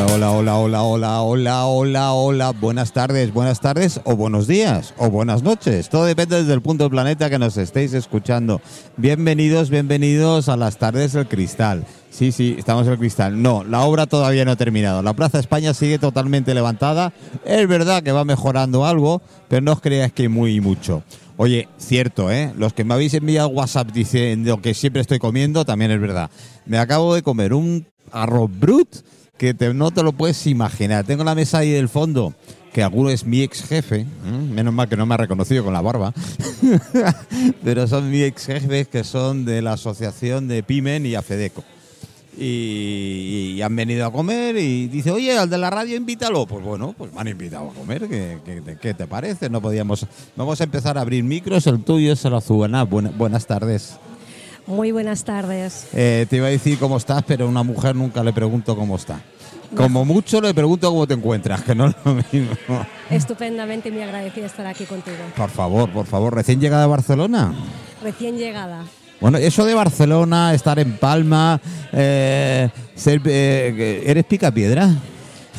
Hola, hola, hola, hola, hola, hola, hola. Buenas tardes, buenas tardes o buenos días o buenas noches. Todo depende desde el punto del planeta que nos estéis escuchando. Bienvenidos, bienvenidos a las tardes del cristal. Sí, sí, estamos en el cristal. No, la obra todavía no ha terminado. La Plaza España sigue totalmente levantada. Es verdad que va mejorando algo, pero no os creáis que muy mucho. Oye, cierto, ¿eh? Los que me habéis enviado WhatsApp diciendo que siempre estoy comiendo, también es verdad. Me acabo de comer un arroz brut que te- no te lo puedes imaginar. Tengo la mesa ahí del fondo, que alguno es mi ex jefe, menos mal que no me ha reconocido con la barba, pero son mi ex jefes que son de la asociación de Pimen y Afedeco. Y, y han venido a comer y dice, oye, al de la radio invítalo. Pues bueno, pues me han invitado a comer. ¿Qué, qué, te- qué te parece? No podíamos. Vamos a empezar a abrir micros. El tuyo es el. Buena- buenas tardes. Muy buenas tardes. Eh, te iba a decir cómo estás, pero a una mujer nunca le pregunto cómo está. Como mucho le pregunto cómo te encuentras, que no es lo mismo. Estupendamente y muy agradecida de estar aquí contigo. Por favor, por favor, recién llegada a Barcelona. Recién llegada. Bueno, eso de Barcelona, estar en Palma, eh, ser, eh, ¿eres picapiedra?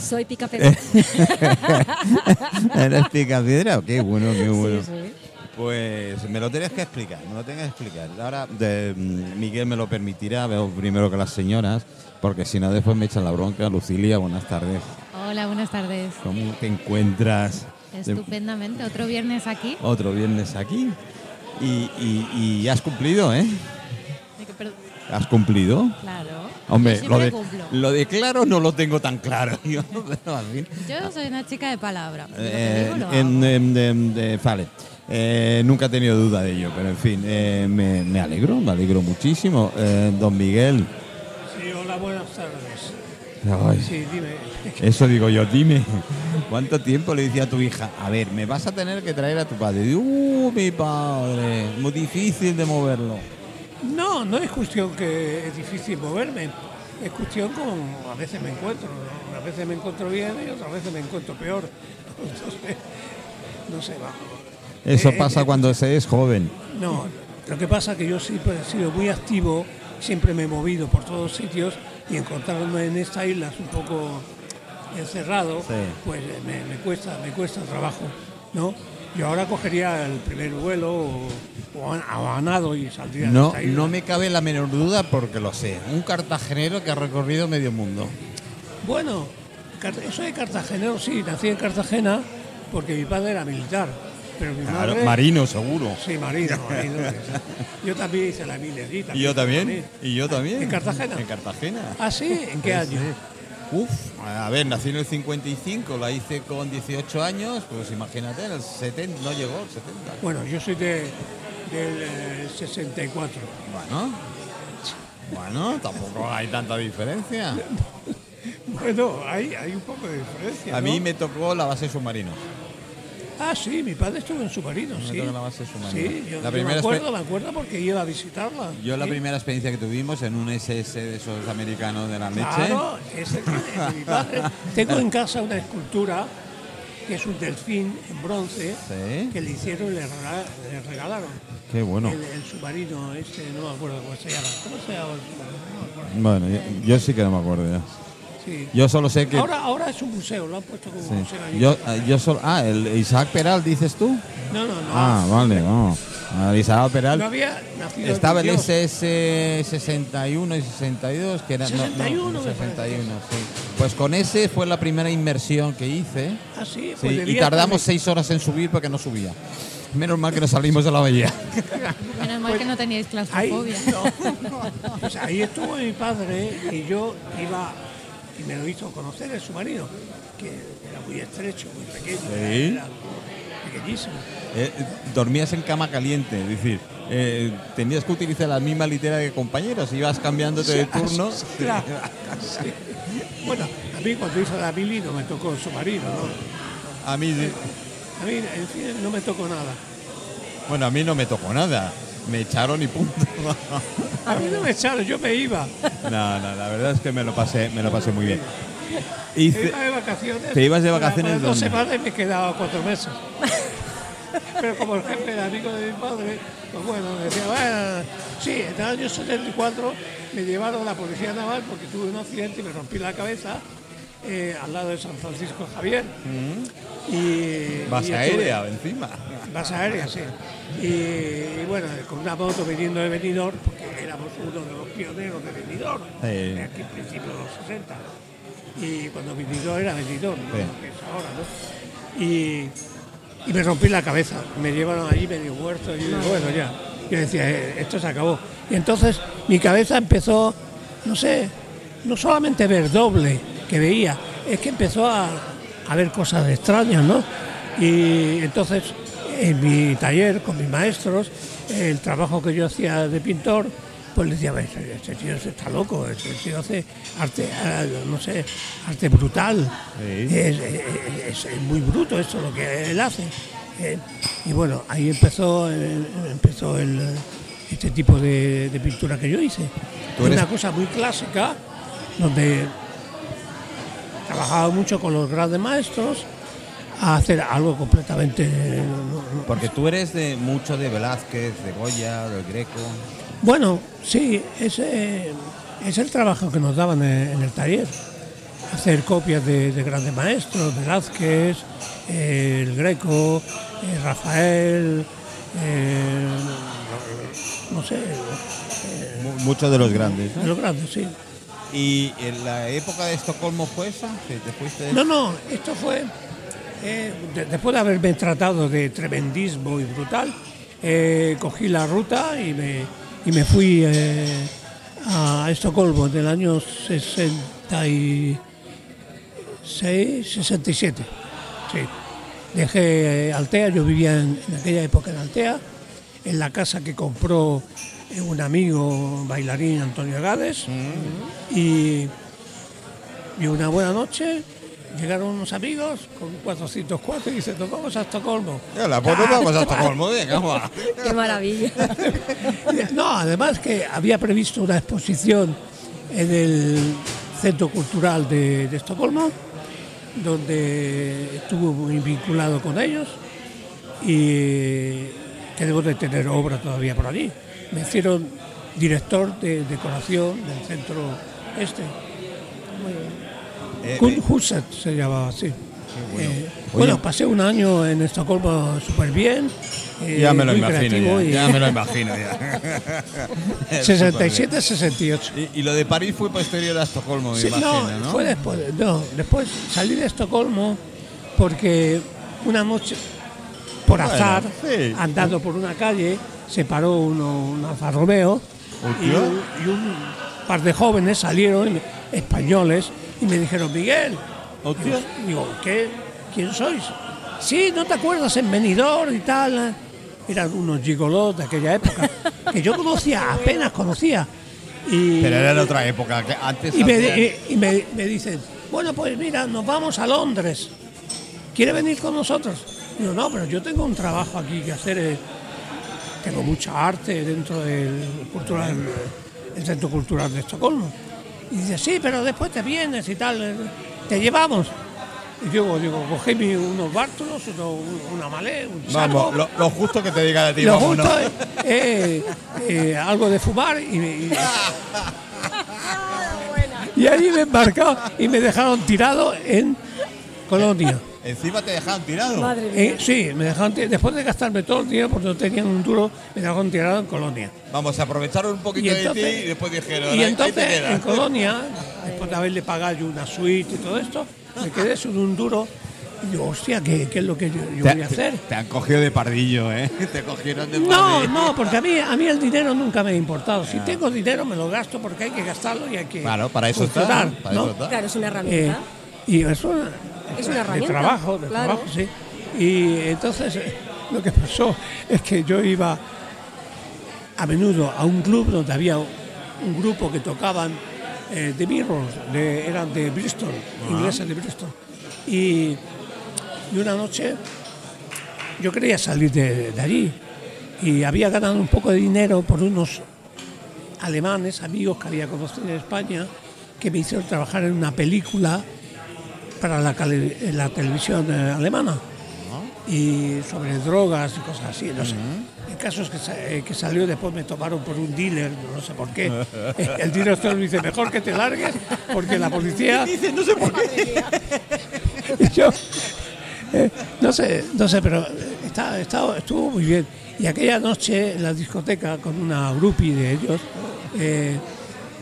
Soy pica pedra. ¿Eres picapiedra? Qué bueno, qué bueno. Sí, sí. Pues me lo tienes que explicar, me lo tienes que explicar. Ahora de, mm, Miguel me lo permitirá, veo primero que las señoras, porque si no después me echan la bronca. Lucilia, buenas tardes. Hola, buenas tardes. ¿Cómo te encuentras? Estupendamente. Otro viernes aquí. otro viernes aquí. Y, y- y has cumplido, ¿eh? ¿Has cumplido? Claro. Hombre, Yo lo de, lo de claro no lo tengo tan claro. Yo, pero, en fin. Yo soy una chica de palabra. Eh, digo, lo en- hago. en- en- de- vale. Eh, nunca he tenido duda de ello, pero en fin, eh, me, me alegro, me alegro muchísimo. Don Miguel, hola, buenas tardes. ay, Sí, dime. eso digo yo, dime, ¿cuánto tiempo le decía a tu hija? A ver, me vas a tener que traer a tu padre. Uh, mi padre, muy difícil de moverlo. No, no es cuestión que es difícil moverme. Es cuestión como a veces me encuentro. ¿no? A veces me encuentro bien y otras veces me encuentro peor. Entonces, no sé, va. Eso Eh, pasa eh, cuando se es joven. No, lo que pasa es que yo siempre he sido muy activo, siempre me he movido por todos sitios y encontrarme en esta isla es un poco encerrado, Sí. pues eh, me, me cuesta, me cuesta trabajo, ¿no? Yo ahora cogería el primer vuelo o, o a, o a nado y saldría de No, esta isla. no me cabe la menor duda porque lo sé. Un cartagenero que ha recorrido medio mundo. Bueno, yo soy cartagenero, sí, nací en Cartagena porque mi padre era militar, pero mi Claro, madre... marino, seguro. Sí, marino, marino. Yo también hice la minerita. Y yo también. Y yo también. ¿En Cartagena? En Cartagena. ¿Ah, sí? ¿En qué año? Uf, a ver, nací en el 55, la hice con 18 años, pues imagínate, en el 70, no llegó, el 70. Bueno, yo soy de, del eh, 64. Bueno, bueno, tampoco hay tanta diferencia. Bueno, hay, hay un poco de diferencia. A ¿no? mí me tocó la base submarino. Ah, sí, mi padre estuvo en submarino, sí. la base. Sí, yo, La yo primera me acuerdo, me acuerdo porque iba a visitarla. Yo la primera experiencia que tuvimos en un SS de esos americanos de la leche. Claro, ese de mi padre. Tengo en casa una escultura que es un delfín en bronce Sí. que le hicieron y le, regala- le regalaron. Qué bueno. El, el submarino este, no me acuerdo cómo se llama. ¿Cómo se llama el submarino? No me acuerdo. Bueno, yo, yo sí que no me acuerdo ya. Sí. Yo solo sé que... Ahora, ahora es un museo, lo han puesto como sí. museo. allí. Yo, eh, yo solo... Ah, el Isaac Peral, dices tú. No, no, no. Ah, vale, vamos. Ah, Isaac Peral. No había nacido Estaba el. SS 61 y 62, que era... no, no, 61 me 61, sí. Pues con ese fue la primera inmersión que hice. Ah, sí, Sí, pues y debía tardamos seis horas en subir porque no subía. Menos mal que no salimos de la bahía. Menos mal que no teníais Ahí, claustrofobia. no. Pues ahí estuvo mi padre y yo iba y me lo hizo conocer el submarino, que era muy estrecho, muy pequeño, Sí. era pequeñísimo. Eh, dormías en cama caliente, es decir, eh, tenías que utilizar la misma litera que compañeros, ibas cambiándote de turno. Claro. Bueno, a mí cuando hice la mili no me tocó el submarino, ¿no? A mí, sí. A mí, en fin, no me tocó nada. bueno, a mí no me tocó nada. Me echaron y punto. A mí no me echaron, yo me iba. no, no, la verdad es que me lo pasé, me lo pasé muy bien. Me Hice- iba de vacaciones. ¿Te ibas de vacaciones para dos semanas y me quedaba cuatro meses. Pero como el jefe era amigo de mi padre, pues bueno, me decía, bueno, sí, en el año 74 me llevaron a la policía naval porque tuve un accidente y me rompí la cabeza eh, al lado de San Francisco Javier. Y, Vas y aérea encima. Base aérea, sí. Y, y bueno, con una moto viniendo de Benidorm, porque éramos uno de los pioneros de Benidorm, Sí. de aquí principios de los 60. Y cuando Benidorm era Benidorm, ¿no? Sí. Lo que es ahora, ¿no? Y, y me rompí la cabeza. Me llevaron allí medio muerto y digo, bueno, ya. Yo decía, "Eh, esto se acabó. Y entonces mi cabeza empezó, no sé, no solamente ver doble que veía, es que empezó a, a ver cosas extrañas, ¿no? Y entonces en mi taller con mis maestros, el trabajo que yo hacía de pintor, pues les decía, este, tío está loco, este tío hace arte, ah, no sé, arte brutal. Sí. Es, es- muy bruto esto lo que él hace. Eh, y bueno, ahí empezó, el- empezó el, este tipo de, de pintura que yo hice. Una cosa muy clásica, donde trabajaba mucho con los grandes maestros a hacer algo completamente... no- no- Porque tú eres de mucho de Velázquez, de Goya, del Greco. Bueno, sí, ese es el trabajo que nos daban en, el taller. Hacer copias de, de grandes maestros, Velázquez, eh, el Greco, eh, Rafael, eh, no sé, Mu- Muchos de los grandes. de ¿no? los grandes, sí. ¿Y en la época de Estocolmo fue esa? ¿Que te fuiste de- No, no, esto fue eh, de- después de haberme tratado de tremendismo y brutal, eh, cogí la ruta y me, y me fui eh, a Estocolmo en el año 66, 67. Sí. Dejé Altea, yo vivía en, aquella época en Altea, en la casa que compró un amigo bailarín Antonio Gades. Y y una buena noche llegaron unos amigos con 404 y dicen, nos vamos a Estocolmo. Yala, pues vamos a Estocolmo, venga, va. Qué maravilla. No, además que había previsto una exposición en el Centro Cultural de, de Estocolmo, donde estuve muy vinculado con ellos y que debo de tener obra todavía por allí. Me hicieron director de decoración del centro este. Eh, Kun eh, Huset se llamaba así. bueno. Eh, bueno, pasé un año en Estocolmo súper bien. eh, ya me lo imagino, ya, y- ya me lo imagino. Ya. 67, 68. Y, y lo de París fue posterior a Estocolmo, me Sí, imagino, no, ¿no? fue después. No, después salí de Estocolmo porque una noche, por Bueno, azar, sí. andando por una calle, se paró uno, un Alfa Romeo y un, y un par de jóvenes salieron, españoles, y me dijeron, Miguel. Digo, digo, ¿qué? ¿Quién sois? Sí, ¿no te acuerdas en Benidorm y tal? Eran unos gigolos de aquella época que yo conocía, apenas conocía. Y, Pero era de otra época, que antes y me, hacían- y- y me- me dicen, bueno, pues mira, nos vamos a Londres. ¿Quiere venir con nosotros? Digo, no, pero yo tengo un trabajo aquí que hacer. Tengo mucha arte dentro del cultural, el Centro Cultural de Estocolmo. Y dice, sí, pero después te vienes y tal, eh, te llevamos. Y yo digo, cogí unos bártulos, una malé, un saco. Vamos, lo, lo justo que te diga de ti, Lo vámonos. justo es eh, eh, algo de fumar y, y, y ahí me embarcado y me dejaron tirado en Colonia. Encima te dejaban tirado. Madre mía. Eh, sí, me dejaron ti- después de gastarme todo el dinero porque no tenían un duro, me dejaron tirado en Colonia. Vamos, aprovecharon un poquito de ti y después dijeron, Y "Ahí- ahí te entonces quedas". en Colonia, después de haberle pagado yo una suite y todo esto, me quedé sin un duro y digo, hostia, ¿qué, qué es lo que yo, yo voy a hacer? te han cogido de pardillo, ¿eh? Te cogieron de No, pardillo. no, porque a mí, a mí el dinero nunca me ha importado. Si tengo dinero me lo gasto porque hay que gastarlo y hay que Claro, para eso está. funcionar, Para ¿no? eso está. Claro, es una Eh, herramienta. y eso Es una de herramienta, trabajo, de claro. trabajo, sí. Y entonces eh, lo que pasó es que yo iba a menudo a un club donde había un grupo que tocaban eh, The Mirrors, de- eran de Bristol, ingleses de Bristol. Y, y una noche yo quería salir de, de allí y había ganado un poco de dinero por unos alemanes, amigos que había conocido en España, que me hicieron trabajar en una película para la, en la televisión eh, alemana y sobre drogas y cosas así, no sé. caso es que, sa- eh, que salió después me tomaron por un dealer, no sé por qué. El director me dice, mejor que te largues, porque la policía... Dice, no sé por qué. Y yo, eh, no sé, no sé, pero está, está- estuvo muy bien. Y aquella noche en la discoteca con una groupie de ellos, eh,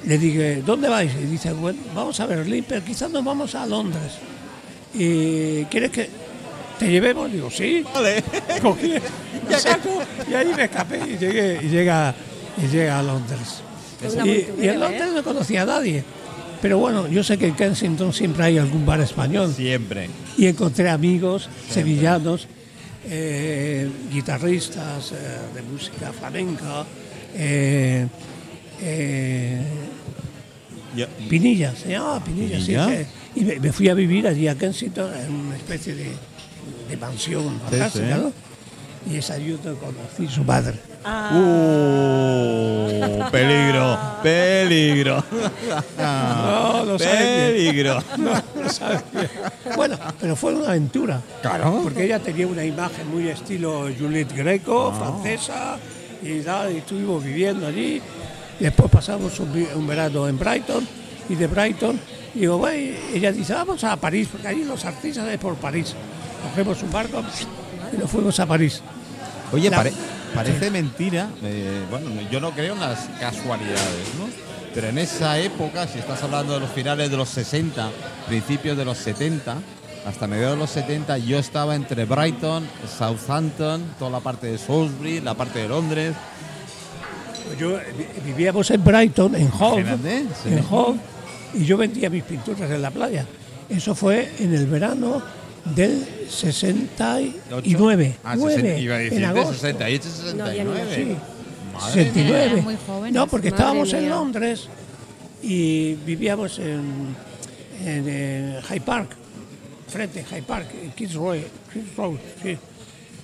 le dije, ¿dónde vais? Y dice, bueno, vamos a Berlín, pero quizás nos vamos a Londres. Y ¿quieres que te llevemos? Digo, sí. Vale. Cogí el saco y ahí me escapé y llegué, y llega, y llega a Londres. Y en ¿eh? Londres no conocía a nadie. Pero bueno, yo sé que en Kensington siempre hay algún bar español Siempre. y encontré amigos sevillanos, eh, guitarristas eh, de música flamenca, eh, Pinilla, se llamaba Pinilla, sí, ¿Pinilla? que- y me, me fui a vivir allí a Kensington en una especie de, de mansión Sí, fantástica, sí. ¿no? Y es allí donde conocí su madre. Uh, peligro, peligro. No, bien. peligro. No. Bueno, pero fue una aventura. Claro. Porque ella tenía una imagen muy estilo Juliette Greco, Ah. francesa, y, y estuvimos viviendo allí. Después pasamos un, verano en Brighton, y de Brighton, digo, bueno, y ella dice, vamos a París, porque allí los artistas es por París. Cogemos un barco y nos fuimos a París. Oye, La- pare- parece mentira. eh, bueno, yo no creo en las casualidades, ¿no? Pero en esa época, si estás hablando de los finales de los 60, principios de los 70, hasta mediados de los 70, yo estaba entre Brighton, Southampton, toda la parte de Salisbury, la parte de Londres. Yo, eh, vi- vivíamos en Brighton, en Hove, sí. en Hove, y yo vendía mis pinturas en la playa. Eso fue en el verano del 69. Ah, nueve, 60, iba a en decirte agosto. 68, No había ni 69. Sí. Madre 69. Eran muy jóvenes. No, porque estábamos en mía. Londres y vivíamos en, en, eh, Hyde Park, frente a Hyde Park, en Kids Road. Kids Road, sí.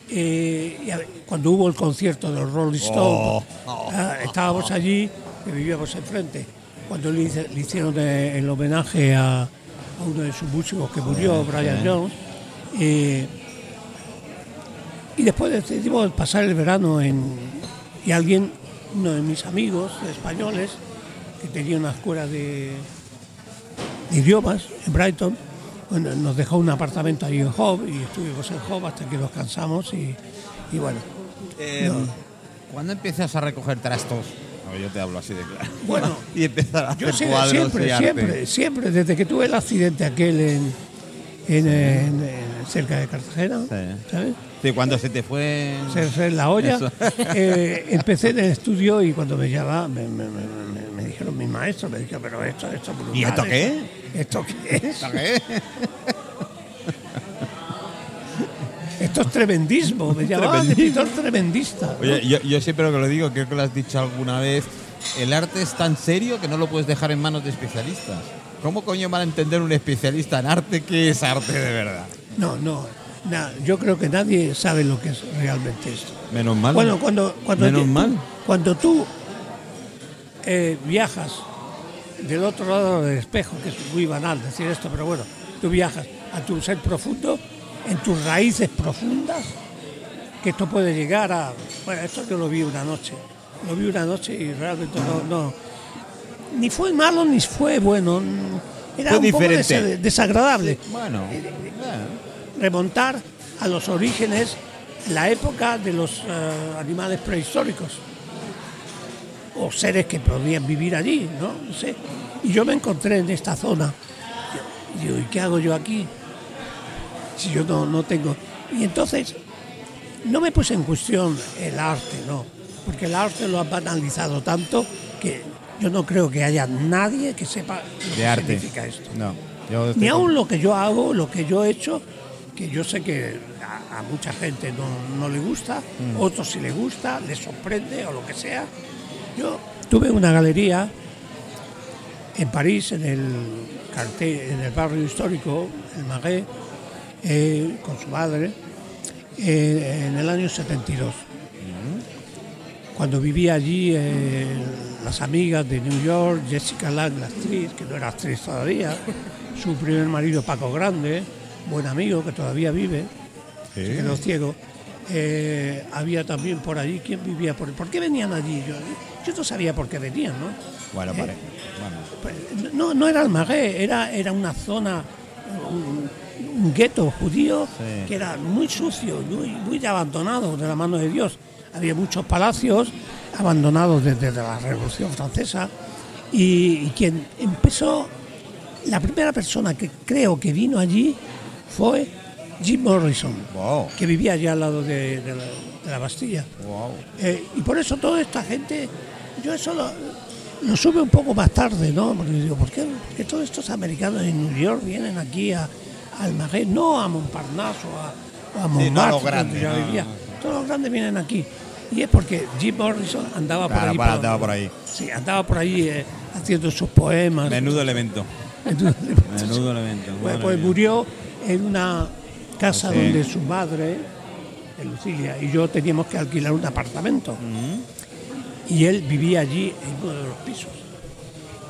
Eh, cuando hubo el concierto de los Rolling Stones, Oh. ah, estábamos allí, que vivíamos enfrente. Cuando le, hicieron eh, el homenaje a, a uno de sus músicos que murió, Brian Jones, eh, y después decidimos pasar el verano en. Y alguien, uno de mis amigos españoles, que tenía una escuela de, de idiomas en Brighton, bueno, nos dejó un apartamento ahí en Hove y estuvimos en Hove hasta que nos cansamos y, y bueno. Eh, No. ¿Cuándo empiezas a recoger trastos? No, yo te hablo así de claro. Bueno, y empezar a hacer Yo cuadros siempre, y arte. siempre, siempre, desde que tuve el accidente aquel en, en, en- en- cerca de Cartagena, Sí. ¿sabes? Sí, cuando se te fue. se fue en la olla. Eh, empecé en el estudio y cuando me llamaba, me, me- me- dijeron mis maestros, me dijeron, pero esto, esto brutal, ¿Y esto qué? ¿Esto qué es? ¿Qué? Esto es tremendismo. Me llamaban pintor tremendista. ¿no? Oye, yo, yo siempre lo que lo digo, creo que lo has dicho alguna vez. El arte es tan serio que no lo puedes dejar en manos de especialistas. ¿Cómo coño van a entender un especialista en arte qué es arte de verdad? No, no. na- yo creo que nadie sabe lo que es realmente esto. Menos mal. Bueno, cuando, cuando, Menos tú- mal. cuando tú eh, viajas del otro lado del espejo, que es muy banal decir esto, pero bueno, tú viajas a tu ser profundo, en tus raíces profundas, que esto puede llegar a... Bueno, esto yo lo vi una noche, lo vi una noche y realmente no... no ni fue malo ni fue bueno, era Fue un diferente. desa- desagradable. Bueno, remontar a los orígenes, la época de los eh, animales prehistóricos o seres que podían vivir allí, ¿no? No sé. Y yo me encontré en esta zona. Y digo, ¿y qué hago yo aquí? Si yo no, no tengo. Y entonces no me puse en cuestión el arte, no. Porque el arte lo ha banalizado tanto que yo no creo que haya nadie que sepa lo de que arte. significa esto. No. yo Ni con- aún lo que yo hago, lo que yo he hecho, que yo sé que a, a mucha gente no, no le gusta, Mm. otros sí le gusta, les sorprende o lo que sea. Yo tuve una galería en París, en el, cartel, en el barrio histórico, el Marais, eh, con su madre, eh, en el año 72. Cuando vivía allí, eh, las amigas de New York, Jessica Lange, la actriz, que no era actriz todavía, su primer marido Paco Grande, buen amigo que todavía vive, se quedó ciego, Eh, había también por allí, ¿quién vivía por ¿Por qué venían allí? Yo, yo no sabía por qué venían, ¿no? Bueno, Eh, bueno. Pues, no, no era Almagué, era, era una zona, un, un gueto judío Sí. que era muy sucio, muy, muy abandonado de la mano de Dios. Había muchos palacios abandonados desde la Revolución Francesa y, y quien empezó, la primera persona que creo que vino allí fue Jim Morrison, Wow. que vivía allá al lado de, de la, de la Bastilla. Wow. Eh, y por eso toda esta gente, yo eso lo, lo sube un poco más tarde, ¿no? Porque digo, ¿por qué, por qué todos estos americanos en New York vienen aquí a, a Almaguer, no a Montparnasse o a, a Sí, no Montmartre, yo no. Todos los grandes vienen aquí. Y es porque Jim Morrison andaba por ahí. para- andaba por ahí. Sí, andaba por ahí eh, haciendo sus poemas. Menudo elemento. Menudo elemento. pues, madre pues mía. murió en una casa Sí. donde su madre, de Lucilia, y yo teníamos que alquilar un apartamento. Y él vivía allí en uno de los pisos.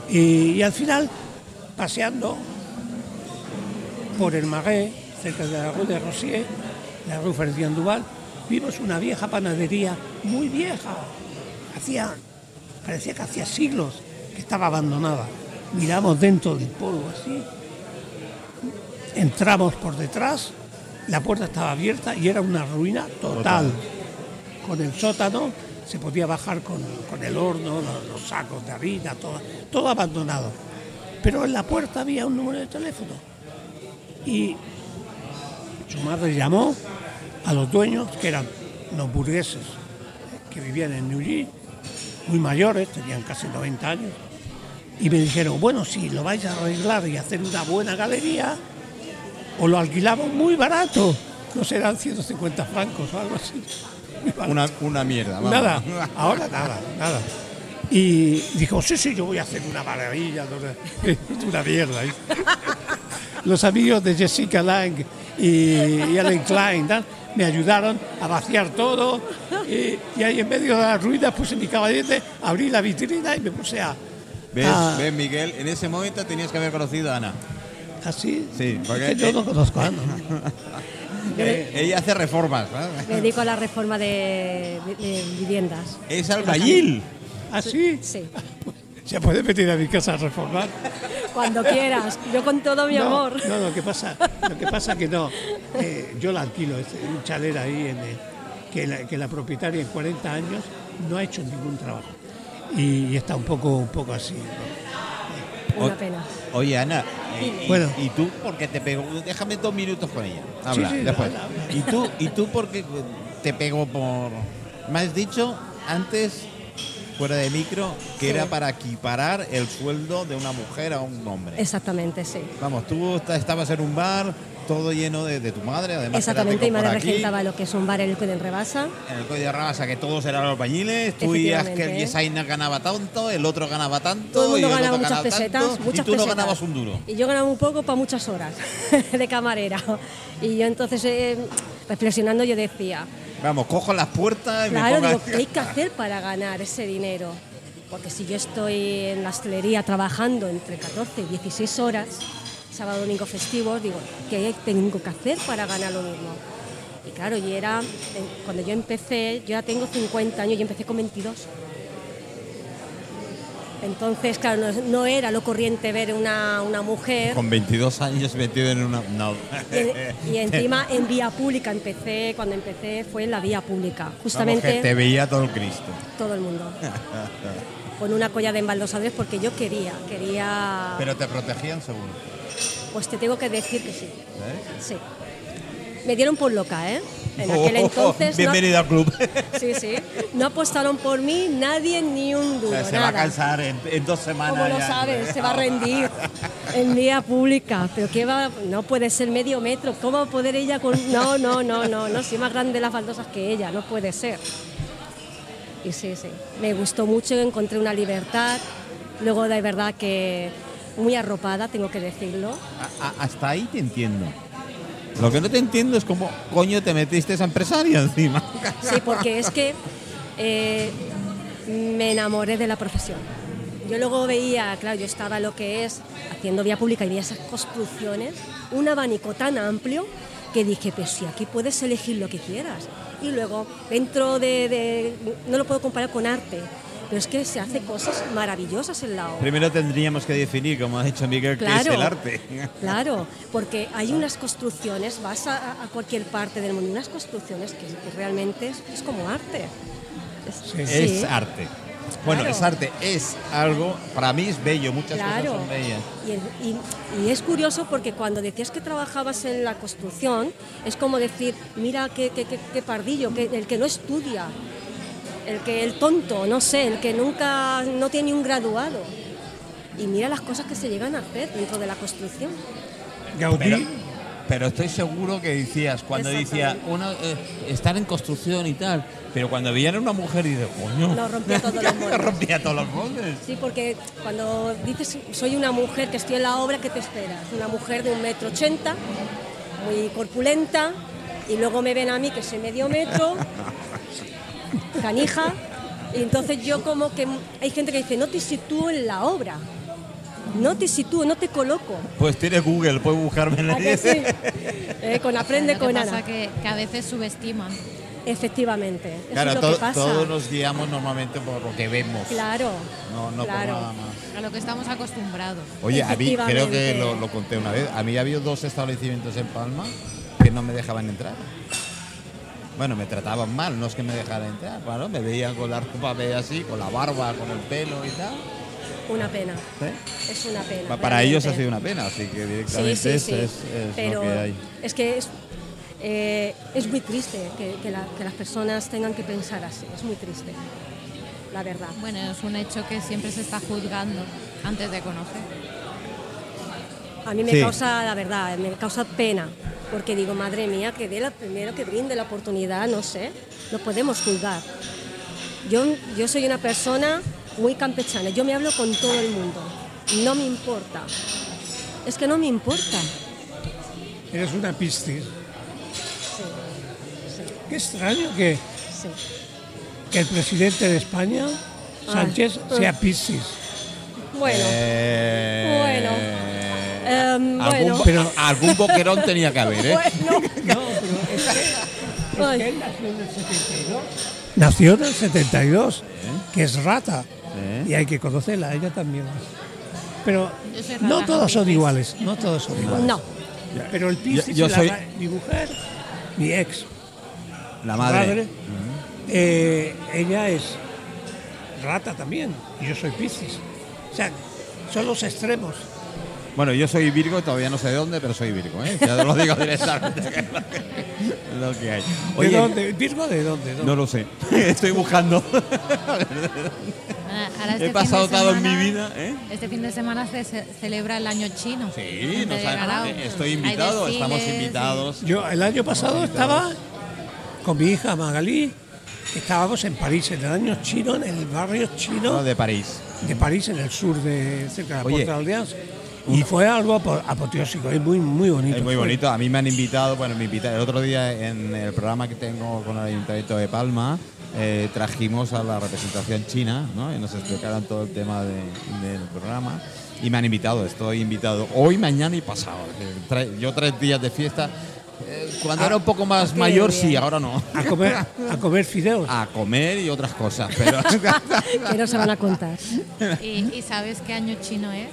Y, y al final, paseando por el Marais, cerca de la rue de Rossier, la rue Ferdian Duval, vimos una vieja panadería muy vieja. Hacía, parecía que hacía siglos que estaba abandonada. Miramos dentro del polvo así, entramos por detrás, la puerta estaba abierta y era una ruina total. Con el sótano se podía bajar con, con el horno, los, los sacos de harina, todo, todo abandonado. Pero en la puerta había un número de teléfono. Y su madre llamó a los dueños, que eran los burgueses que vivían en Neuilly, muy mayores, tenían casi 90 años, y me dijeron, bueno, si lo vais a arreglar y hacer una buena galería, o lo alquilamos muy barato, no serán 150 francos o algo así. Una, una mierda. vamos. Nada, ahora nada, nada. Y dijo, sí, sí, yo voy a hacer una maravilla, una, una mierda. Los amigos de Jessica Lang y, Ellen Klein ¿no? me ayudaron a vaciar todo y, y ahí en medio de las ruinas puse mi caballete, abrí la vitrina y me puse a... ¿Ves, a- ves, Miguel? En ese momento tenías que haber conocido a Ana. Así. Sí, Es porque- que yo no conozco a Ana. Eh, ella hace reformas. ¿sabes? Me dedico a la reforma de, de- de viviendas. Es albañil. ¿Así? Sí. ¿Se puede venir a mi casa a reformar? Cuando quieras. Yo con todo mi no, amor. No, lo que pasa, lo que pasa que no. Eh, yo la alquilo, es un chalet ahí en el- que, la, que la propietaria en 40 años no ha hecho ningún trabajo. Y, y está un poco, un poco así. ¿no? Una pena. Oye, Ana, y, y- Bueno. ¿y tú por qué te pegó? Déjame dos minutos con ella. Habla, Sí, sí, después. habla, habla. ¿Y tú, ¿Y tú por qué te pegó por...? Me has dicho antes, fuera de micro, que Sí. era para equiparar el sueldo de una mujer a un hombre. Exactamente, sí. Vamos, tú esta- estabas en un bar, todo lleno de, de tu madre, además. Exactamente, mi madre regentaba lo que es un bar en el en Rebasa. En el Código de Rabasa, que todos eran los albañiles, tú que el Efectivamente. Yesaina ganaba tanto, el otro ganaba tanto, Todo el mundo y el ganaba otro muchas ganaba pesetas, tanto, muchas y tú no ganabas un duro. Y yo ganaba un poco para muchas horas de camarera. Y yo entonces, eh, reflexionando, yo decía, Vamos, cojo las puertas y claro, me digo, pongo... ¿qué hay que hacer para ganar ese dinero? Porque si yo estoy en la hostelería trabajando entre 14 y 16 horas, sábado, domingo, festivos, digo, ¿qué tengo que hacer para ganar lo mismo? Y claro, y era, eh, cuando yo empecé, yo ya tengo 50 años y empecé con 22. Entonces, claro, no, no era lo corriente ver una, una mujer Con 22 años metido en una... No. y, y encima en vía pública empecé, cuando empecé fue en la vía pública, Vamos, justamente que te veía todo el Cristo. todo el mundo. Con una colla de embaldosadores porque yo quería, quería, Pero te protegían seguro. Pues te tengo que decir que sí, ¿eh? sí. Me dieron por loca, ¿eh? En aquel Oh, entonces no, Bienvenido al club. sí, sí, no apostaron por mí nadie ni un duro, se va a cansar en, en dos semanas. Como lo sabes, se va a rendir en vía pública. Pero qué va, no puede ser medio metro. ¿Cómo va a poder ella con.? No, no, no, no, no. Soy más grande las baldosas que ella, no puede ser. Y sí, sí. Me gustó mucho, encontré una libertad. Luego, de verdad que muy arropada, tengo que decirlo. A- a- hasta ahí te entiendo. Lo que no te entiendo es cómo coño te metiste esa empresaria encima. Sí, porque es que eh, me enamoré de la profesión. Yo luego veía, claro, yo estaba lo que es haciendo vía pública y veía esas construcciones, un abanico tan amplio que dije, pues si aquí puedes elegir lo que quieras. Y luego, dentro de, de- no lo puedo comparar con arte, pero es que se hace cosas maravillosas en la obra. Primero tendríamos que definir, como ha dicho Miguel, qué es Claro. el arte. Claro, porque hay unas construcciones, vas a, a cualquier parte del mundo, unas construcciones que, que realmente es, es como arte. Es, Sí. Es sí, arte. Bueno, Claro. es arte, es algo, para mí es bello, muchas Claro. cosas son bellas. Y, y- y es curioso porque cuando decías que trabajabas en la construcción, es como decir, mira qué, qué- qué- qué pardillo, que, el que no estudia, el que el tonto, no sé, el que nunca no tiene un graduado. Y mira las cosas que se llegan a hacer dentro de la construcción. Gaudí, Pero, pero estoy seguro que decías, cuando decía, uno eh, estar en construcción y tal, pero cuando veían a una mujer y de coño, No, rompía todos los moldes. rompía todos los moldes. Sí, porque cuando dices soy una mujer que estoy en la obra, ¿qué te esperas? Una mujer de un metro ochenta, muy corpulenta, y luego me ven a mí que soy medio metro, canija, y entonces yo como que hay gente que dice, no te sitúo en la obra, no te sitúo, no te coloco. Pues tiene Google, puedes buscarme en ¿A que sí? Eh, con aprende con pasa Ana. que, que a veces subestiman. Efectivamente, eso Claro, es lo to- que pasa. todos nos guiamos normalmente por lo que vemos. Claro, No, no claro. por nada más. A lo que estamos acostumbrados. Oye, a mí creo que lo, lo conté una vez. A mí había dos establecimientos en Palma que no me dejaban entrar. Bueno, me trataban mal, no es que me dejaran entrar. Claro, me veían con la ropa así, con la barba, con el pelo y tal. Una pena, ¿sí? es una pena. Pa- Para ellos ha sido una pena, así que directamente sí, es, sí. es- es Pero lo que hay. es que es, eh, es muy triste que, que la- que las personas tengan que pensar así. Es muy triste, la verdad. Bueno, es un hecho que siempre se está juzgando antes de conocer. A mí me Sí. causa, la verdad, me causa pena. Porque digo, madre mía, que dé la primero que brinde la oportunidad, no sé, no podemos juzgar. Yo, yo soy una persona muy campechana, yo me hablo con todo el mundo, no me importa. Es que no me importa. eres una piscis. Sí, sí, Qué extraño que, sí. que el presidente de España, Sánchez, ah. sea piscis. Bueno, Eh, Em, algún, bueno. Pero- algún boquerón tenía que haber, ¿eh? bueno. No, pero es que, Ay. es que él nació en el 72. Nació en el 72, que es rata. ¿Eh? Y hay que conocerla, ella también. Pero no todos son iguales, no todos son iguales. No, Pero el piscis, yo soy- mi mujer, mi ex, La madre, eh, ella es rata también, y yo soy piscis. O sea, son los extremos. Bueno, yo soy Virgo, todavía no sé de dónde, pero soy Virgo, ¿eh? Ya te lo digo directamente. Es lo que hay. ¿De dónde? ¿Virgo de dónde? ¿Dónde? no lo sé. Estoy buscando. Ahora- ahora este He pasado todo en mi vida, ¿eh? Este fin de semana se ce- celebra el año chino. Sí, ha- Regalao. eh, estoy invitado, estamos desfiles invitados. Yo el año pasado estaba con mi hija Magalí, estábamos en París, en el año chino, en el barrio chino No, de París. de París, en el sur de cerca de la Oye, Puerta de Aldeas. Y fue algo apo- apoteósico, es muy, muy bonito. Es muy bonito. A mí me han invitado, bueno, me invitaron el otro día en el programa que tengo con el Ayuntamiento de Palma. eh, trajimos a la representación china, ¿no? Y nos explicaron todo el tema de- del programa. Y me han invitado, estoy invitado hoy, mañana y pasado. tre- Yo tres días de fiesta. eh, cuando era un poco más mayor, sí, ahora no. A comer, a comer fideos. A comer y otras cosas, pero que no se van a contar. ¿Y, y sabes qué año chino es?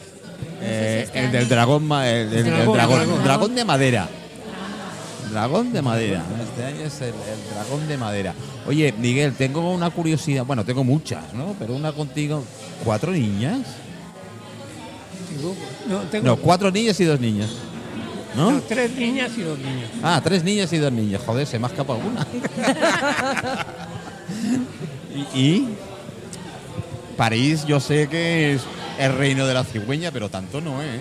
No sé si el del dragón, el, el- el Dragón, dragón, dragón. dragón de madera. Dragón de madera. Este año es el, el dragón de madera. Oye, Miguel, tengo una curiosidad. Bueno, tengo muchas, ¿no? Pero una contigo. ¿Cuatro niñas? No, tengo No, cuatro niñas y dos niños. no, ¿No? tres niñas y dos niños. Ah, tres niñas y dos niños. Joder, se me ha escapado una. y, y París, yo sé que es el reino de la cigüeña, pero tanto no, ¿eh?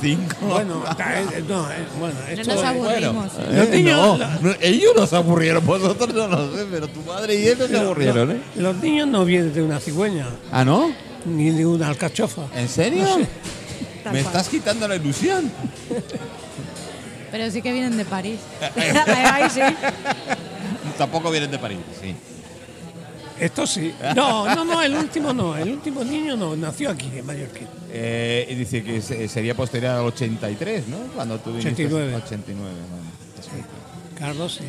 Cinco. Bueno, ta- eh, no, eh, bueno, No esto nos es- aburrimos. Eh, Los niños- no, no, ellos nos aburrieron, vosotros no lo sé, pero tu madre y ellos se aburrieron, ¿eh? Los niños no vienen de una cigüeña, ¿Ah, no? ni de una alcachofa. ¿En serio? No sé. Me estás quitando la ilusión. Pero sí que vienen de París. Ahí sí. Tampoco vienen de París, sí. Esto sí. No, no, no, el último no. El último niño no, nació aquí, en Mallorquín. Eh, y dice que se- sería posterior al 83, ¿no? Cuando tú viniste. 89. 89, vale. Carlos, sí.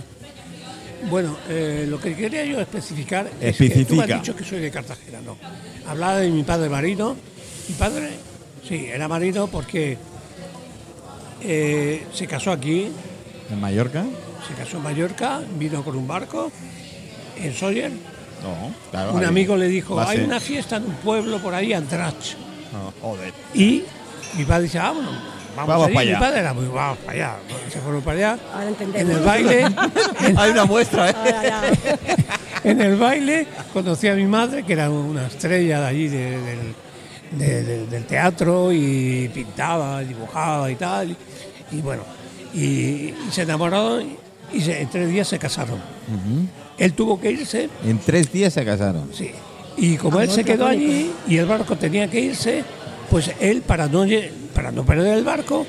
Bueno, eh, lo que quería yo especificar es que tú me Especifica. has dicho que soy de Cartagena, no. Hablaba de mi padre marino. Mi padre, sí, era marino porque eh, se casó aquí, ¿En Mallorca? se casó en Mallorca, vino con un barco en Sawyer. No, claro. Un ahí. amigo le dijo, hay una fiesta en un pueblo por ahí, Andrach. No, joder. Y mi padre dice, vámonos, vamos, Vamos allí". para allá. Mi padre era muy, vamos para allá. Se fueron para allá. Ahora En el baile, en, Hay una muestra, ¿eh? Ahora en el baile conocí a mi madre, que era una estrella de allí de- del, de- de- del teatro y pintaba, dibujaba y tal. Y, y bueno, y, y se enamoraron y se- en tres días se casaron. Él tuvo que irse En tres días se casaron. Sí. Y como él Amor se quedó allí y el barco tenía que irse, pues él, para no, para no perder el barco,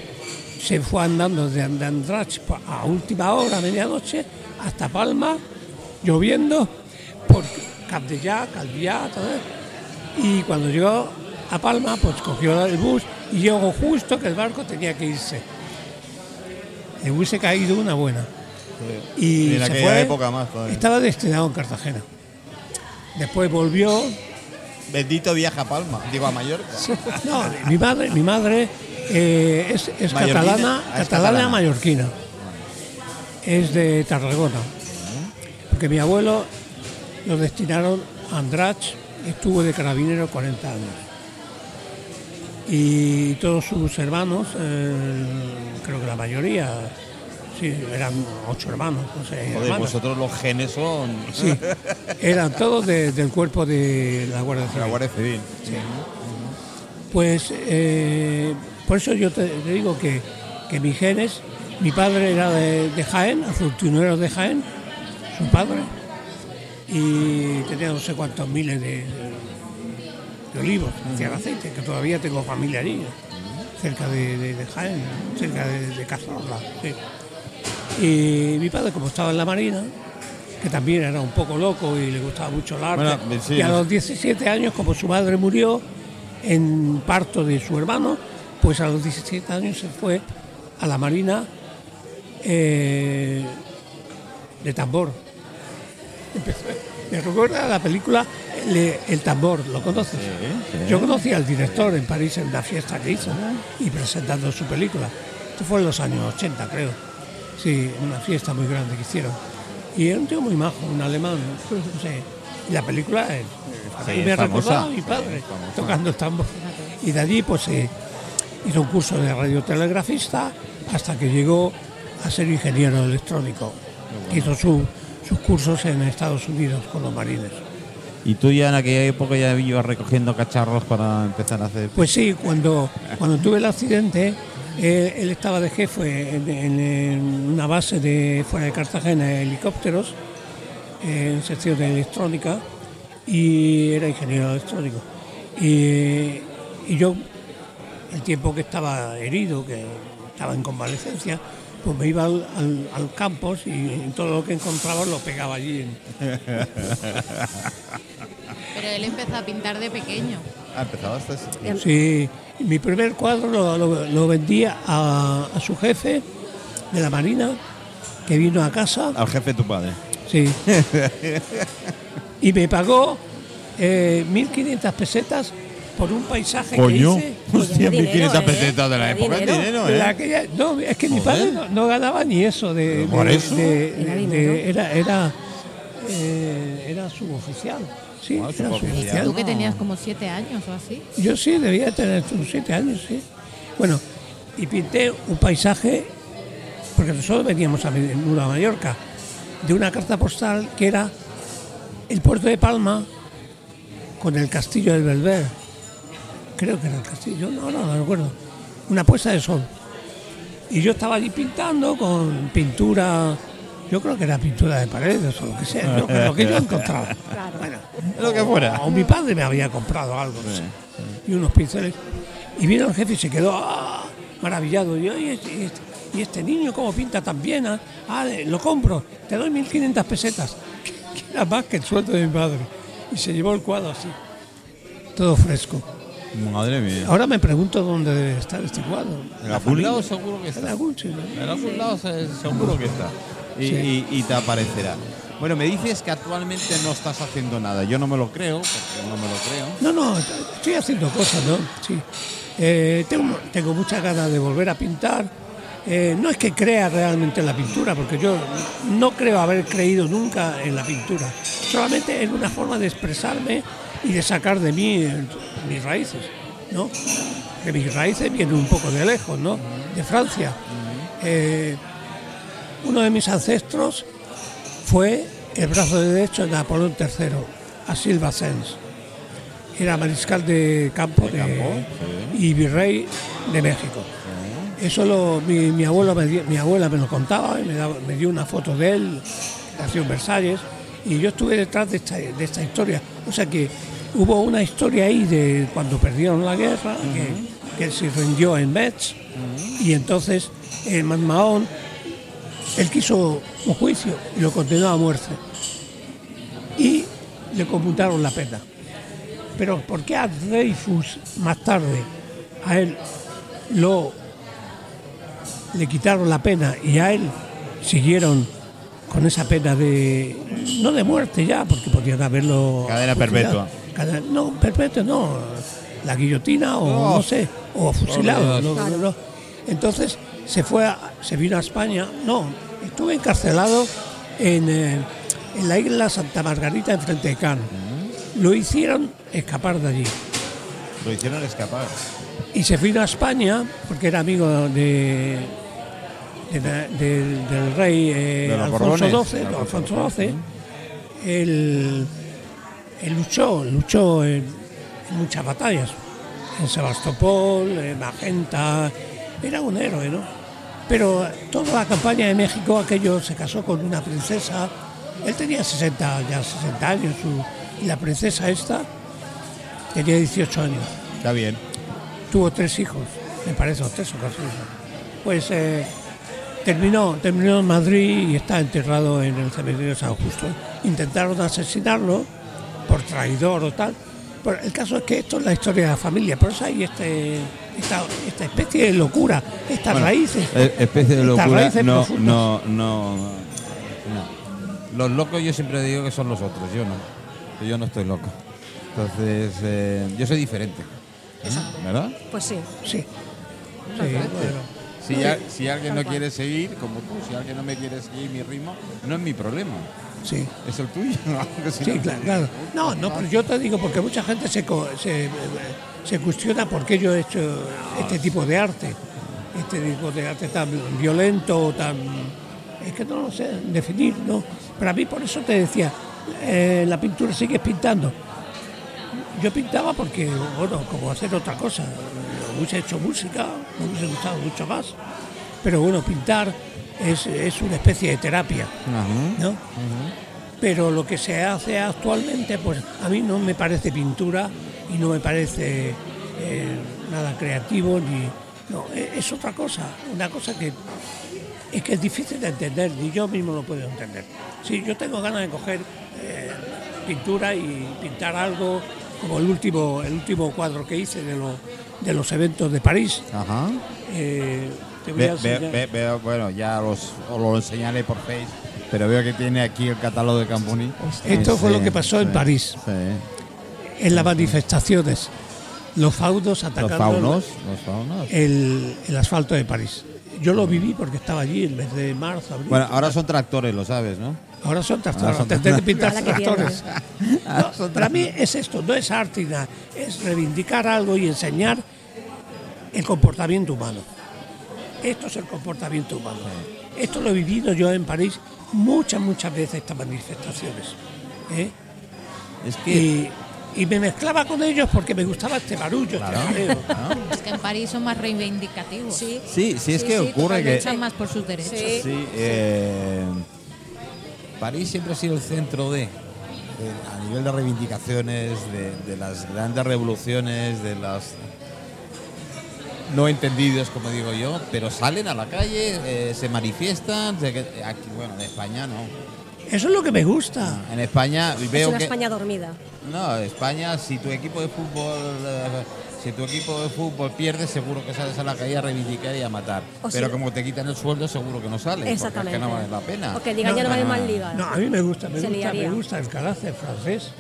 se fue andando de, de Andrach pa- a última hora, medianoche, hasta Palma, lloviendo, por Capdellá, Calviá, todo eso. Y cuando llegó a Palma, pues cogió el bus y llegó justo que el barco tenía que irse. Le hubiese caído una buena. Y Y en se aquella fue, época más todavía. estaba destinado en Cartagena. Después volvió. Bendito viaja a Palma, digo a Mallorca. No, mi madre, mi madre eh, es, es Mallorquina. catalana, Ah, es catalana catalana. mallorquina. Es de Tarragona. Porque mi abuelo lo destinaron a Andrach, estuvo de carabinero 40 años. Y todos sus hermanos, eh, creo que la mayoría, sí, eran ocho hermanos, no sé, Joder, vosotros los genes son Sí, eran todos de- del cuerpo de la Guardia Civil. la Guardia Civil. Pues eh, por eso yo te, te digo que, que mis genes, mi padre era de, de Jaén, afortunero de Jaén, su padre, y tenía no sé cuántos miles de, de olivos, hacían aceite, que todavía tengo familia allí, cerca de, de- de Jaén, cerca de, de Cazorla. sí. Y mi padre, como estaba en la Marina, que también era un poco loco y le gustaba mucho el arte, Bueno, sí. y a los 17 años, como su madre murió en parto de su hermano, pues a los 17 años se fue a la Marina eh, de tambor. Me recuerda a la película Le- El tambor, ¿lo conoces? Yo conocí al director en París en una fiesta que hizo y presentando su película. Esto fue en los años 80, creo. Sí, una fiesta muy grande que hicieron. Y era un tío muy majo, un alemán. No sé. Y la película mí Sí, me es famosa. a mi Sí, padre es famosa. tocando el tambor. Y de allí pues eh, hizo un curso de radiotelegrafista hasta que llegó a ser ingeniero electrónico. Hizo su- sus cursos en Estados Unidos con los marines. ¿Y tú ya en aquella época ya ibas recogiendo cacharros para empezar a hacer? Pues sí, cuando, cuando tuve el accidente, él estaba de jefe en, en- en una base de fuera de Cartagena de helicópteros, en sección de electrónica, y era ingeniero electrónico. Y, y yo, el tiempo que estaba herido, que estaba en convalecencia, pues me iba al, al- al campus y todo lo que encontraba lo pegaba allí. en- Pero él empezó a pintar de pequeño. Ah, empezabas así. Sí, mi primer cuadro lo, lo- lo vendía a, a su jefe de la Marina, que vino a casa, Al jefe de tu padre. sí, y me pagó eh, 1.500 pesetas por un paisaje Coño. que hice. Hostia, dinero, 1500 ¿eh? pesetas de la época. dinero. dinero, ¿eh? aquella- no, es que mi Joder. padre no, no ganaba ni eso de, Por de- eso. de- Era de- dinero. era era eh, era suboficial, sí, era suboficial. suboficial. Tú que tenías como siete años o así. Yo sí, debía tener sus siete años, sí. Bueno, y pinté un paisaje, porque nosotros veníamos a Nueva Mallorca, de una carta postal que era el puerto de Palma con el castillo del Belver. Creo que era el castillo, no, no, no recuerdo. Una puesta de sol. Y yo estaba allí pintando con pintura, yo creo que era pintura de paredes o lo que sea, lo que, lo que yo encontraba. Bueno, Lo que fuera. o mi padre me había comprado algo, no sé, y unos pinceles. Y vino el jefe y se quedó ¡ah! maravillado. Y yo, ¿y este, y este- y este niño cómo pinta tan bien? Ah, Ah, lo compro, te doy 1.500 pesetas, que era más que el sueldo de mi padre. Y se llevó el cuadro así, todo fresco. Madre mía. Ahora me pregunto dónde debe estar este cuadro. En algún lado seguro que está. En algún lado se- seguro que está. Y, Sí. y- y te aparecerá. Bueno, me dices que actualmente no estás haciendo nada. Yo no me lo creo, porque no me lo creo. No, no, estoy haciendo cosas, ¿no? Sí. Eh, tengo, tengo muchas ganas de volver a pintar. Eh, no es que crea realmente en la pintura, porque yo no creo haber creído nunca en la pintura. Solamente en una forma de expresarme y de sacar de mí eh, mis raíces, ¿no? De mis raíces vienen un poco de lejos, ¿no? De Francia. Eh, uno de mis ancestros fue el brazo derecho de Napoleón III, Asil Bassens. Era mariscal de campo, De de- campo, y virrey de México. Eso lo, mi, mi abuelo me mi abuela me lo contaba y me, daba- me dio una foto de él, nació en Versalles, y yo estuve detrás de esta, de esta historia. O sea que hubo una historia ahí de cuando perdieron la guerra, que, se rindió en Metz, y entonces en Mahón él quiso un juicio y lo condenó a muerte. Y le conmutaron la pena. Pero ¿por qué a Dreyfus más tarde a él lo le quitaron la pena y a él siguieron con esa pena de no de muerte ya porque podían haberlo Cadena perpetua. Cadena- no perpetua no la guillotina o No. no sé o fusilado no, no. entonces se fue a- se vino a España no estuve encarcelado en, eh, en la isla Santa Margarita enfrente de Cannes lo hicieron escapar de allí Lo hicieron escapar. y se vino a España porque era amigo de, de- del- del rey eh, Alfonso. XII, Alfonso XII. Él, él luchó, luchó en, en muchas batallas, en Sebastopol, en Magenta, era un héroe, ¿no? Pero toda la campaña de México, aquello se casó con una princesa, él tenía 60, ya 60 años, su- y la princesa esta tenía 18 años Está bien. tuvo tres hijos, me parece, o tres o cuatro hijos. Pues eh, terminó, terminó en Madrid y está enterrado en el cementerio de San Justo. Intentaron asesinarlo por traidor o tal. Pero el caso es que esto es la historia de la familia, por eso hay este, esta, esta especie de locura, estas Bueno, raíces. eh, especie de Estas locura. raíces No, profundas. no, no, no. Los locos yo siempre digo que son los otros, yo no. Yo no estoy loco. Entonces, eh, yo soy diferente. ¿Verdad? Pues sí. Sí. Sí, bueno. Si, ya- si alguien no quiere seguir, como tú, si alguien no me quiere seguir mi ritmo, no es mi problema. sí. Es el tuyo. Si Sí, no- claro, claro. No, no, pero yo te digo porque mucha gente se, se, eh, se cuestiona por qué yo he hecho este tipo de arte, este tipo de arte tan violento, tan... Es que no lo sé definir, ¿no? Pero a mí por eso te decía, eh, la pintura sigues pintando. Yo pintaba porque, bueno, como hacer otra cosa, hubiese hecho música, me hubiese gustado mucho más. Pero bueno, pintar es, es una especie de terapia. Ajá. ¿no? Pero lo que se hace actualmente, pues a mí no me parece pintura y no me parece eh, nada creativo ni no, e- es otra cosa, una cosa que es que es difícil de entender, ni yo mismo lo puedo entender. Sí, yo tengo ganas de coger eh, pintura y pintar algo como el último, el último cuadro que hice de, lo- de los eventos de París. Ajá. Eh, te voy a Ve- ve- ve- bueno, ya os, os lo enseñaré por Face, pero veo que tiene aquí el catálogo de Camponi. Esto fue lo que pasó en París. sí. en las manifestaciones, los faudos Los atacando faunos, los faunos. el, el asfalto de París. Yo lo viví porque estaba allí el mes de marzo, abril. Bueno, ahora son tractores, lo sabes, ¿no? Ahora son ahora tractores, son tendré que pintar Ahora tractores. No, para mí es esto, no es arte, nada, es reivindicar algo y enseñar el comportamiento humano. Esto es el comportamiento humano. Esto lo he vivido yo en París muchas, muchas veces, estas manifestaciones. ¿eh? Es que. Y, y me mezclaba con ellos porque me gustaba este barullo, Claro. este. Es que en París son más reivindicativos. Sí. Sí, sí, es Sí, que sí, ocurre que. Luchan más por sus derechos. Sí. Sí, eh, París siempre ha sido el centro de, a nivel de reivindicaciones, de, las grandes revoluciones, de las no entendidos, como digo yo, pero salen a la calle, eh, se manifiestan, aquí, bueno, en España no. Eso es lo que me gusta. En España Es veo una que España dormida. no, España si tu equipo de fútbol eh, si tu equipo de fútbol pierde, seguro que sales a la calle a reivindicar y a matar. O Pero sí. como te quitan el sueldo, seguro que no sales. Porque es Exactamente. que no vale la pena. Porque digan ya no vale más ligas. No, a mí me gusta, me Se gusta, liaría. me gusta el carácter francés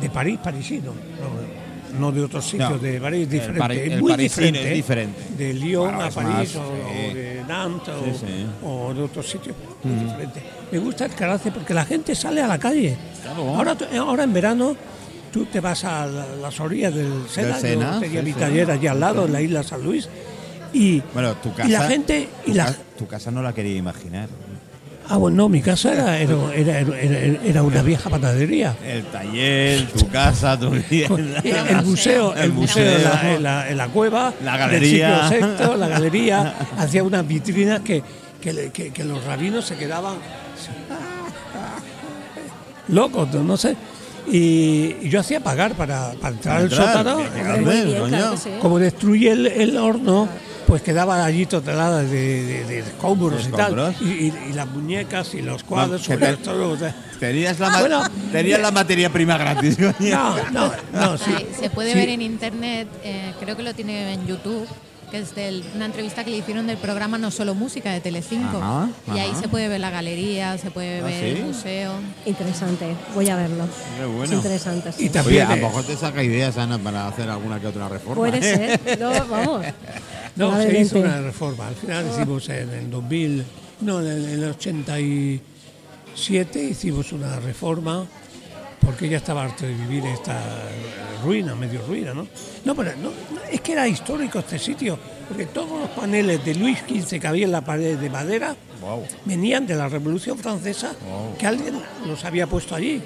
de París, parisino. No, no de otros sitios No, de París, diferente. pari- es muy diferente. es diferente. De Lyon Claro, a París más, o, de Nantes o, Sí, sí. o de otros sitios. muy diferente. Me gusta el carácter porque la gente sale a la calle. Claro. Ahora, ahora en verano tú te vas a la- las orillas del Sena, Sena, yo tenía sí, mi taller allí al lado, en la isla San Luis, y, Bueno, tu casa y la gente... Y la, tu casa no la quería imaginar. Ah, bueno, no, mi casa era, era, era, era- era una vieja panadería. El taller, tu casa, tu vivienda. El museo, el El museo en la, museo. la- cueva, La galería. del siglo sexto, la galería, hacía unas vitrinas que, que, le- que- que los rabinos se quedaban locos, no sé. Y, y yo hacía pagar para, para entrar al sótano. Como destruí el, el horno, pues quedaban allí toneladas de, de, de escombros y tal. Y, y- y las muñecas y los cuadros te- todo. o sea, Tenías la, ma- Bueno. tenías la materia prima gratis. No, no, no, sí. Se puede Sí. ver en internet, eh, creo que lo tiene en YouTube, que es de una entrevista que le hicieron del programa No Solo Música de Telecinco. Ajá, Y ahí ajá. se puede ver la galería, se puede ¿Ah, ver sí? el museo. Interesante, voy a verlo. Qué bueno. Es interesante. sí. Y también, Oye, a lo mejor te saca ideas, Ana, para hacer alguna que otra reforma. Puede ¿eh? ser. No, vamos. No, se hizo una reforma. Al final hicimos en el 2000, no, en el, en el 87 hicimos una reforma porque ya estaba harto de vivir esta ruina, medio ruina, ¿no? No, pero no, no, es que era histórico este sitio, porque todos los paneles de Luis XV que había en la pared de madera Wow. venían de la Revolución Francesa, Wow. que alguien los había puesto allí,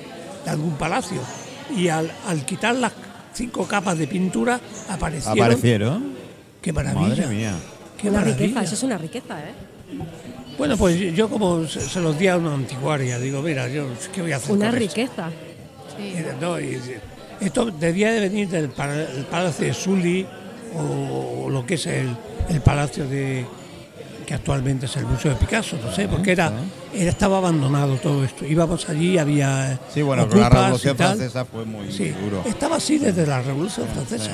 de algún palacio. Y al, al quitar las cinco capas de pintura aparecieron. Aparecieron. ¡Qué maravilla! Madre mía. ¡Qué una maravilla! riqueza, eso es una riqueza, ¿eh? Bueno, pues yo como se, los di a una anticuaria, digo, mira, yo qué voy a hacer Una con esto? riqueza. Sí. Y, no, y- esto debía de venir del pa- el Palacio de Sully o, o lo que es el, el Palacio de que actualmente es el Museo de Picasso, no sé, porque era, era estaba abandonado todo esto. Íbamos allí, había Sí, bueno, con la Revolución. Francesa fue muy Sí, duro. estaba así desde la Revolución Francesa.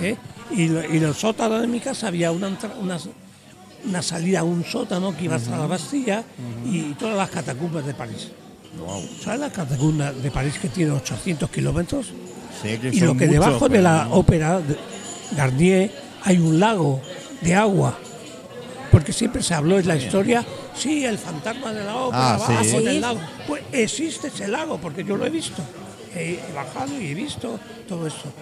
¿eh? Y, lo- y en el sótano de mi casa había una, una, una salida a un sótano que iba hasta la Bastilla y todas las catacumbas de París. ¿Sabes las catacumbas de París que tiene 800 kilómetros? Sí, que Y son lo que debajo de la no. ópera de Garnier hay un lago de agua. Porque siempre se habló en la historia, sí, el fantasma de la ópera, Ah, abajo sí. del Sí. lago. Pues existe ese lago, porque yo lo he visto. He, he bajado y he visto todo eso.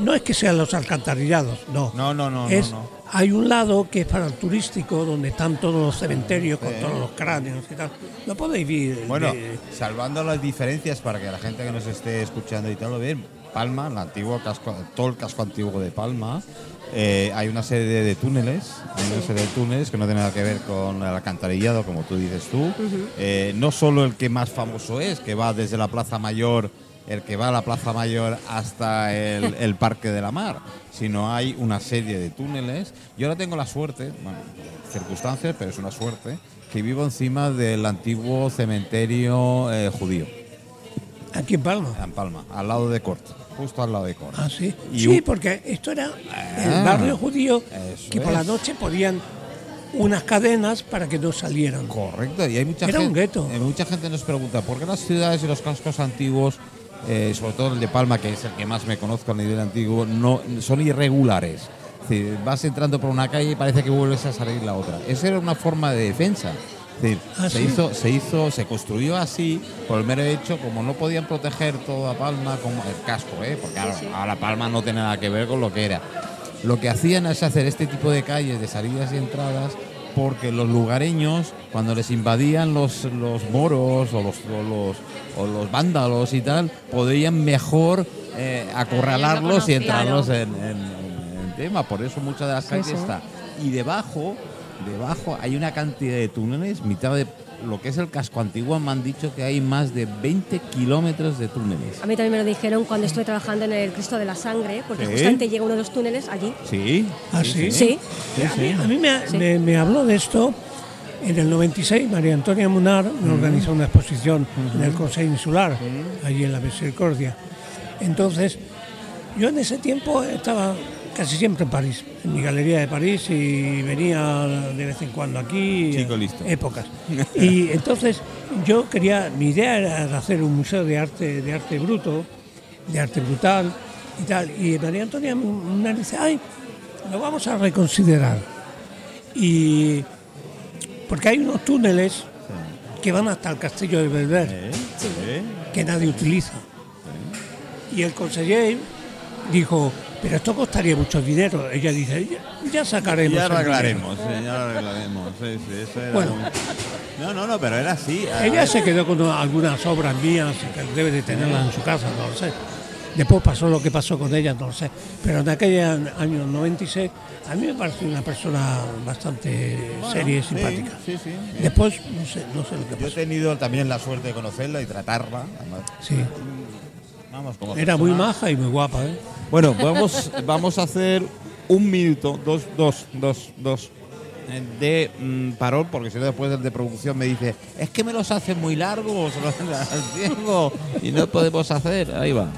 No es que sean los alcantarillados, no. No, no, no, no, Es- no. Hay un lado que es para el turístico, donde están todos los cementerios con todos los cráneos y tal. Lo podéis ver. Bueno, de- salvando las diferencias para que la gente que nos esté escuchando y tal lo vea, Palma, el antiguo casco, todo el casco antiguo de Palma, eh, hay una serie de, de túneles, hay una serie de túneles que no tienen nada que ver con el alcantarillado, como tú dices tú. Eh, no solo el que más famoso es, que va desde la Plaza Mayor, el que va a la Plaza Mayor hasta el, el Parque de la Mar, sino hay una serie de túneles. Yo ahora tengo la suerte, bueno, circunstancias, pero es una suerte, que vivo encima del antiguo cementerio eh, judío, aquí en Palma. en Palma, al lado de Corte, justo al lado de Corte. Ah, sí. Y sí, porque esto era Ah, el barrio judío que por la es. noche podían unas cadenas para que no salieran. Correcto, y hay mucha Era gente. un gueto. eh, mucha gente nos pregunta por qué las ciudades y los cascos antiguos, eh, sobre todo el de Palma, que es el que más me conozco a nivel antiguo, no son irregulares. Es decir, vas entrando por una calle y parece que vuelves a salir la otra. Esa era una forma de defensa. Es decir, Ah, se ¿sí? hizo, se hizo, se construyó así por el mero hecho, como no podían proteger toda Palma como el casco, ¿eh? porque ahora, ahora Palma no tiene nada que ver con lo que era. Lo que hacían es hacer este tipo de calles de salidas y entradas porque los lugareños, cuando les invadían los, los moros o los, o, los, o los vándalos y tal, podían mejor eh, acorralarlos y entrarlos en, en- en tema. Por eso muchas de las calles sí. está. Y debajo, debajo hay una cantidad de túneles, mitad de lo que es el casco antiguo, me han dicho que hay más de 20 kilómetros de túneles. A mí también me lo dijeron cuando estuve trabajando en el Cristo de la Sangre, porque Sí. justamente llega uno de los túneles allí. ¿Sí? ¿Ah, sí? Sí. Sí, A mí, sí. a mí me, Sí. me- me habló de esto En el 96, María Antonia Munar me organizó una exposición en el Consejo Insular, allí en la Misericordia. Entonces, yo en ese tiempo estaba casi siempre en París, en mi galería de París y venía de vez en cuando aquí, Chico listo. épocas. Y entonces yo quería, mi idea era hacer un museo de arte, de arte bruto, de arte brutal y tal. Y María Antonia Munar dice, ay, lo vamos a reconsiderar. Y porque hay unos túneles que van hasta el castillo de Belver que nadie utiliza. Y el conseller dijo, pero esto costaría mucho dinero. Ella dice, ya, ya sacaremos. Ya arreglaremos, sí, ya arreglaremos. Sí, sí, eso era Bueno. un- No, no, no, pero era así. dinero". Ella se quedó con algunas obras mías, que debe de tenerlas en su casa, no lo sé. Después pasó lo que pasó con ella, no lo sé. Pero en aquel año 96, a mí me pareció una persona bastante seria y simpática. sí, sí. Después, no sé, no sé lo que Yo he pasó. tenido también la suerte de conocerla y tratarla. además, Sí. Era muy maja y muy guapa, ¿eh? Bueno, vamos, vamos a hacer un minuto, dos, dos, dos, dos de mm, parón, porque si no después del de producción me dice, es que me los hacen muy largos, los y no podemos hacer. Ahí va.